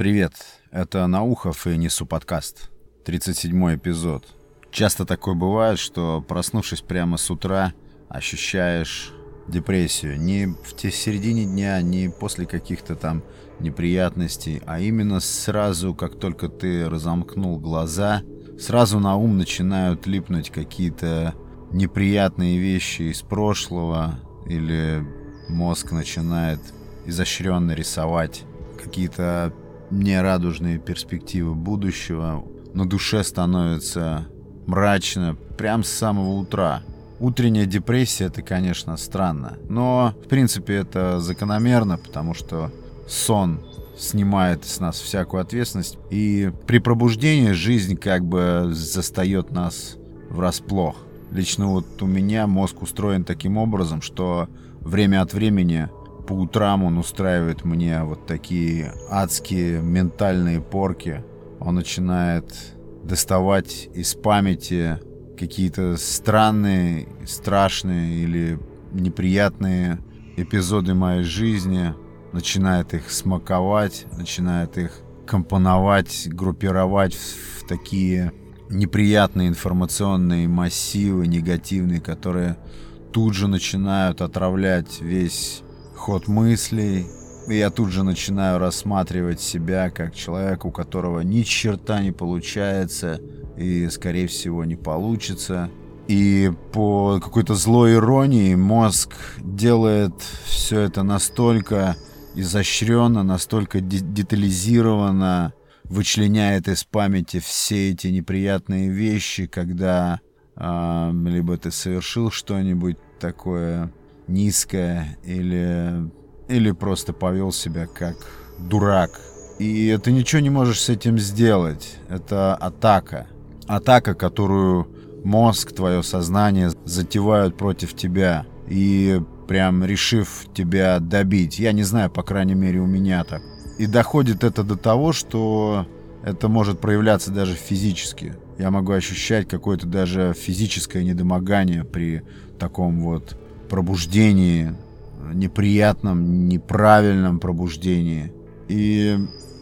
Привет, это Наухов и Несу подкаст. 37 эпизод. Часто такое бывает, что проснувшись прямо с утра, ощущаешь депрессию. Не в те середине дня, не после каких-то там неприятностей, а именно сразу, как только ты разомкнул глаза, сразу на ум начинают липнуть какие-то неприятные вещи из прошлого, или мозг начинает изощренно рисовать какие-то нерадужные перспективы будущего. На душе становится мрачно прям с самого утра. Утренняя депрессия это, конечно, странно. Но, в принципе, это закономерно, потому что сон снимает с нас всякую ответственность. И при пробуждении жизнь как бы застает нас врасплох. Лично вот у меня мозг устроен таким образом, что время от времени по утрам он устраивает мне вот такие адские ментальные порки. Он начинает доставать из памяти какие-то странные, страшные или неприятные эпизоды моей жизни, начинает их смаковать, начинает их компоновать, группировать в, такие неприятные информационные массивы, негативные, которые тут же начинают отравлять весь ход мыслей. И я тут же начинаю рассматривать себя как человека, у которого ни черта не получается и, скорее всего, не получится. И по какой-то злой иронии мозг делает все это настолько изощренно, настолько детализированно, вычленяет из памяти все эти неприятные вещи, когда э, либо ты совершил что-нибудь такое низкое или, или просто повел себя как дурак. И ты ничего не можешь с этим сделать. Это атака. Атака, которую мозг, твое сознание затевают против тебя. И прям решив тебя добить. Я не знаю, по крайней мере, у меня так. И доходит это до того, что это может проявляться даже физически. Я могу ощущать какое-то даже физическое недомогание при таком вот пробуждении, неприятном, неправильном пробуждении. И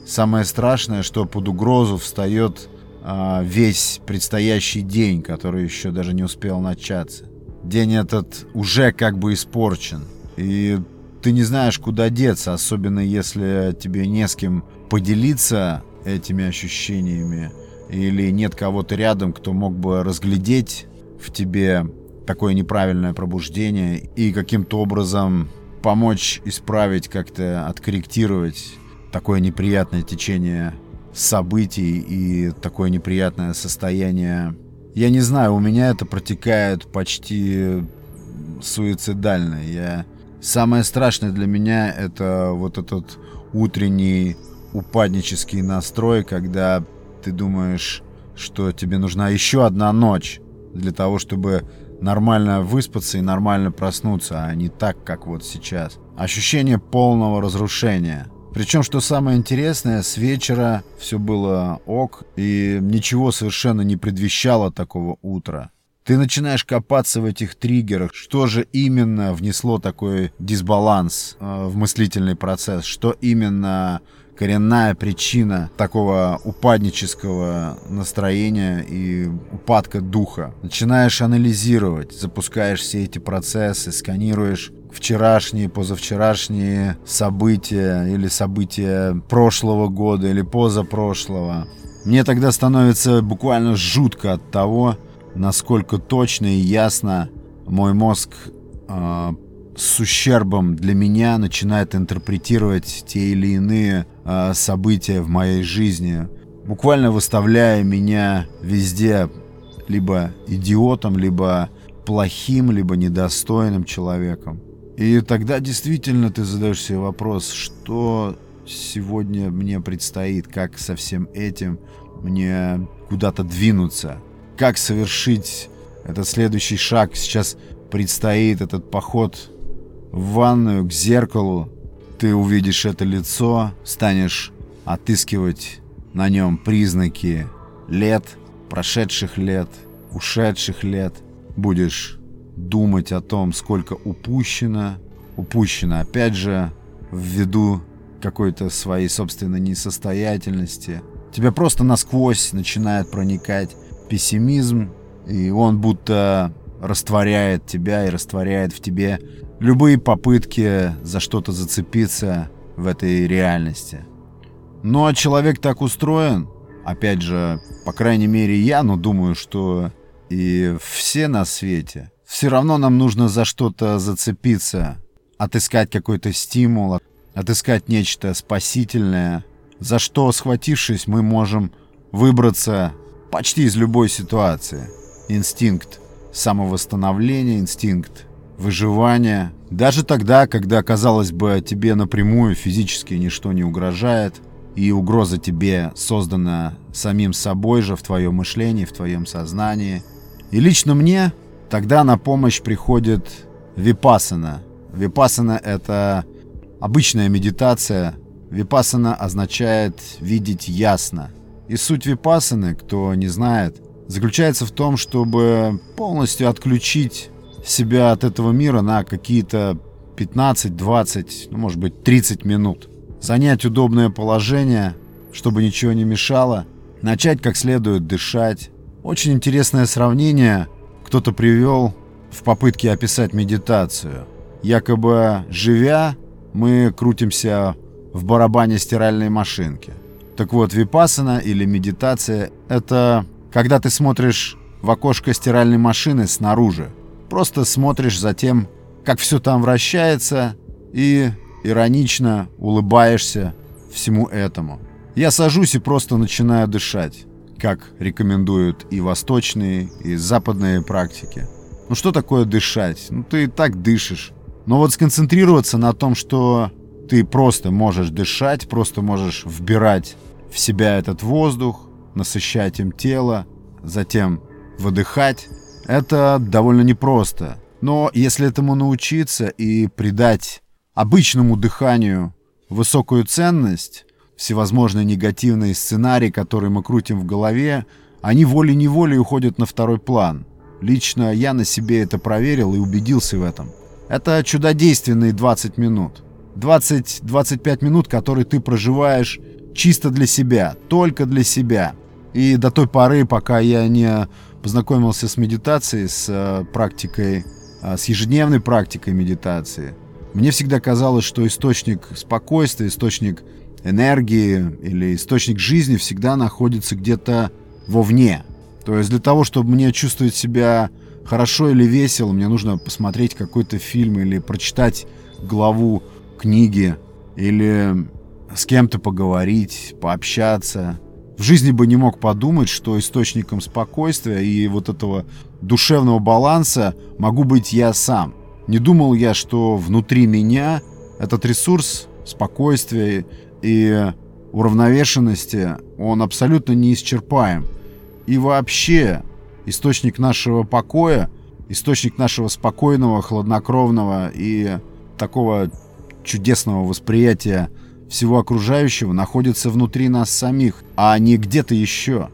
самое страшное, что под угрозу встает а, весь предстоящий день, который еще даже не успел начаться. День этот уже как бы испорчен. И ты не знаешь, куда деться, особенно если тебе не с кем поделиться этими ощущениями, или нет кого-то рядом, кто мог бы разглядеть в тебе такое неправильное пробуждение и каким-то образом помочь исправить, как-то откорректировать такое неприятное течение событий и такое неприятное состояние. Я не знаю, у меня это протекает почти суицидально. Я... Самое страшное для меня это вот этот утренний упаднический настрой, когда ты думаешь, что тебе нужна еще одна ночь для того, чтобы нормально выспаться и нормально проснуться, а не так, как вот сейчас. Ощущение полного разрушения. Причем, что самое интересное, с вечера все было ок, и ничего совершенно не предвещало такого утра. Ты начинаешь копаться в этих триггерах, что же именно внесло такой дисбаланс э, в мыслительный процесс, что именно коренная причина такого упаднического настроения и упадка духа. Начинаешь анализировать, запускаешь все эти процессы, сканируешь вчерашние, позавчерашние события или события прошлого года или позапрошлого. Мне тогда становится буквально жутко от того, насколько точно и ясно мой мозг э, с ущербом для меня начинает интерпретировать те или иные э, события в моей жизни, буквально выставляя меня везде либо идиотом, либо плохим, либо недостойным человеком. И тогда действительно ты задаешь себе вопрос, что сегодня мне предстоит, как со всем этим мне куда-то двинуться, как совершить этот следующий шаг. Сейчас предстоит этот поход в ванную к зеркалу, ты увидишь это лицо, станешь отыскивать на нем признаки лет, прошедших лет, ушедших лет. Будешь думать о том, сколько упущено. Упущено, опять же, ввиду какой-то своей собственной несостоятельности. Тебя просто насквозь начинает проникать пессимизм, и он будто растворяет тебя и растворяет в тебе любые попытки за что-то зацепиться в этой реальности. Ну а человек так устроен, опять же, по крайней мере я, но думаю, что и все на свете, все равно нам нужно за что-то зацепиться, отыскать какой-то стимул, отыскать нечто спасительное, за что, схватившись, мы можем выбраться почти из любой ситуации. Инстинкт самовосстановления, инстинкт выживания. Даже тогда, когда, казалось бы, тебе напрямую физически ничто не угрожает, и угроза тебе создана самим собой же в твоем мышлении, в твоем сознании. И лично мне тогда на помощь приходит випасана. Випасана — это обычная медитация. Випасана означает «видеть ясно». И суть випасаны, кто не знает, заключается в том, чтобы полностью отключить себя от этого мира на какие-то 15, 20, ну, может быть, 30 минут. Занять удобное положение, чтобы ничего не мешало. Начать как следует дышать. Очень интересное сравнение кто-то привел в попытке описать медитацию. Якобы живя, мы крутимся в барабане стиральной машинки. Так вот, випасана или медитация — это когда ты смотришь в окошко стиральной машины снаружи. Просто смотришь за тем, как все там вращается, и иронично улыбаешься всему этому. Я сажусь и просто начинаю дышать, как рекомендуют и восточные, и западные практики. Ну что такое дышать? Ну ты и так дышишь. Но вот сконцентрироваться на том, что ты просто можешь дышать, просто можешь вбирать в себя этот воздух, насыщать им тело, затем выдыхать, это довольно непросто. Но если этому научиться и придать обычному дыханию высокую ценность, всевозможные негативные сценарии, которые мы крутим в голове, они волей-неволей уходят на второй план. Лично я на себе это проверил и убедился в этом. Это чудодейственные 20 минут. 20-25 минут, которые ты проживаешь чисто для себя, только для себя. И до той поры, пока я не познакомился с медитацией, с э, практикой, э, с ежедневной практикой медитации, мне всегда казалось, что источник спокойствия, источник энергии или источник жизни всегда находится где-то вовне. То есть для того, чтобы мне чувствовать себя хорошо или весело, мне нужно посмотреть какой-то фильм или прочитать главу книги, или с кем-то поговорить, пообщаться. В жизни бы не мог подумать, что источником спокойствия и вот этого душевного баланса могу быть я сам. Не думал я, что внутри меня этот ресурс спокойствия и уравновешенности, он абсолютно неисчерпаем. И вообще источник нашего покоя, источник нашего спокойного, хладнокровного и такого чудесного восприятия всего окружающего находится внутри нас самих, а не где-то еще.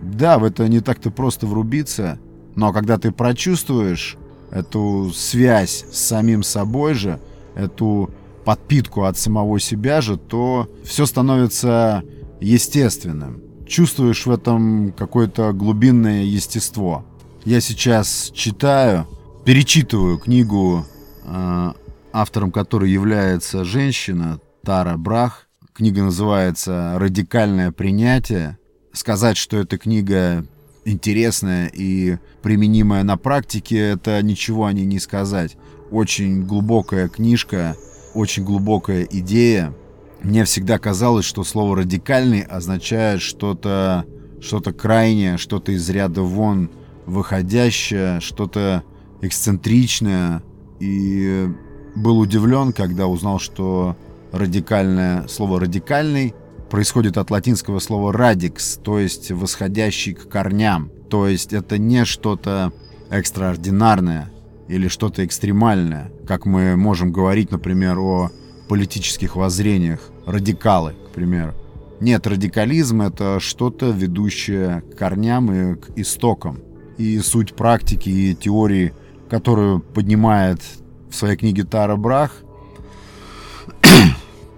Да, в это не так-то просто врубиться, но когда ты прочувствуешь эту связь с самим собой же, эту подпитку от самого себя же, то все становится естественным чувствуешь в этом какое-то глубинное естество. Я сейчас читаю, перечитываю книгу, э, автором которой является женщина Тара Брах. Книга называется «Радикальное принятие». Сказать, что эта книга интересная и применимая на практике, это ничего о ней не сказать. Очень глубокая книжка, очень глубокая идея – мне всегда казалось, что слово «радикальный» означает что-то что-то крайнее, что-то из ряда вон выходящее, что-то эксцентричное. И был удивлен, когда узнал, что радикальное слово «радикальный» происходит от латинского слова «радикс», то есть восходящий к корням. То есть это не что-то экстраординарное или что-то экстремальное, как мы можем говорить, например, о политических воззрениях, радикалы, к примеру. Нет, радикализм — это что-то, ведущее к корням и к истокам. И суть практики и теории, которую поднимает в своей книге Тара Брах,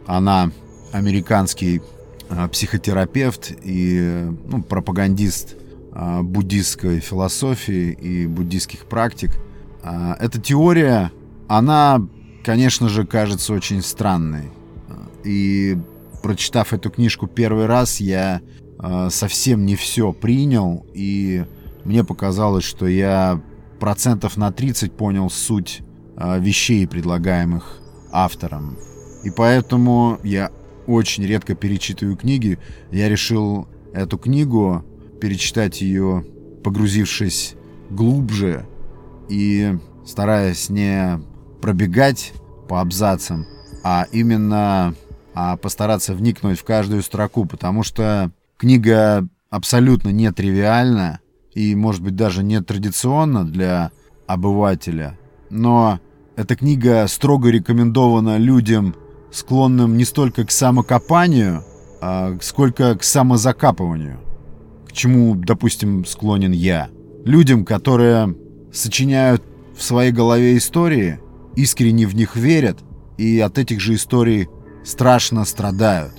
она американский а, психотерапевт и ну, пропагандист а, буддистской философии и буддистских практик. А, эта теория, она, конечно же, кажется очень странной. И прочитав эту книжку первый раз, я совсем не все принял, и мне показалось, что я процентов на 30 понял суть вещей, предлагаемых автором. И поэтому я очень редко перечитываю книги. Я решил эту книгу перечитать ее, погрузившись глубже и стараясь не пробегать по абзацам, а именно а постараться вникнуть в каждую строку, потому что книга абсолютно нетривиальна и, может быть, даже не традиционна для обывателя, но эта книга строго рекомендована людям, склонным не столько к самокопанию, а сколько к самозакапыванию. К чему, допустим, склонен я. Людям, которые сочиняют в своей голове истории, искренне в них верят и от этих же историй страшно страдают.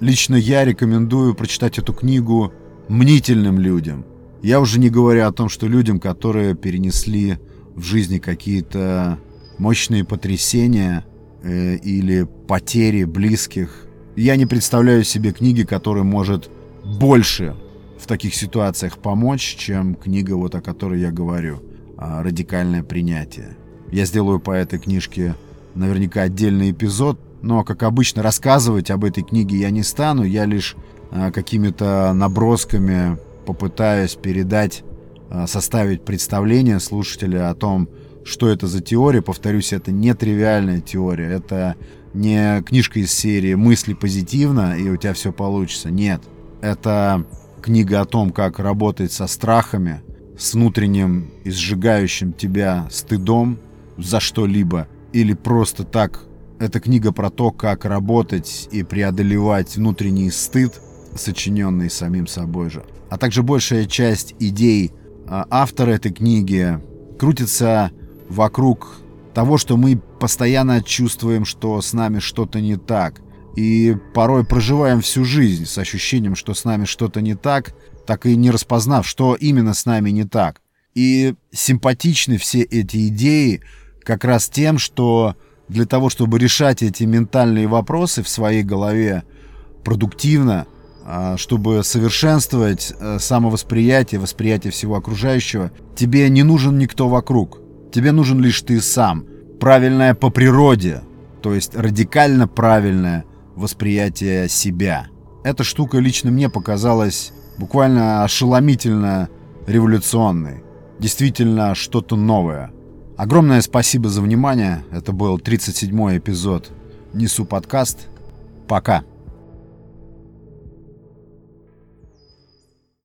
Лично я рекомендую прочитать эту книгу мнительным людям. Я уже не говорю о том, что людям, которые перенесли в жизни какие-то мощные потрясения – э, или потери близких. Я не представляю себе книги, которая может больше в таких ситуациях помочь, чем книга, вот о которой я говорю, «Радикальное принятие». Я сделаю по этой книжке наверняка отдельный эпизод, но, как обычно, рассказывать об этой книге я не стану, я лишь а, какими-то набросками попытаюсь передать, а, составить представление слушателя о том, что это за теория. Повторюсь, это не тривиальная теория. Это не книжка из серии «Мысли позитивно, и у тебя все получится». Нет. Это книга о том, как работать со страхами, с внутренним изжигающим тебя стыдом за что-либо, или просто так. Это книга про то, как работать и преодолевать внутренний стыд, сочиненный самим собой же. А также большая часть идей а, автора этой книги крутится вокруг того, что мы постоянно чувствуем, что с нами что-то не так. И порой проживаем всю жизнь с ощущением, что с нами что-то не так, так и не распознав, что именно с нами не так. И симпатичны все эти идеи как раз тем, что для того, чтобы решать эти ментальные вопросы в своей голове продуктивно, а, чтобы совершенствовать э, самовосприятие, восприятие всего окружающего, тебе не нужен никто вокруг. Тебе нужен лишь ты сам. Правильное по природе, то есть радикально правильное восприятие себя. Эта штука лично мне показалась буквально ошеломительно революционной. Действительно что-то новое. Огромное спасибо за внимание. Это был 37-й эпизод «Несу подкаст». Пока.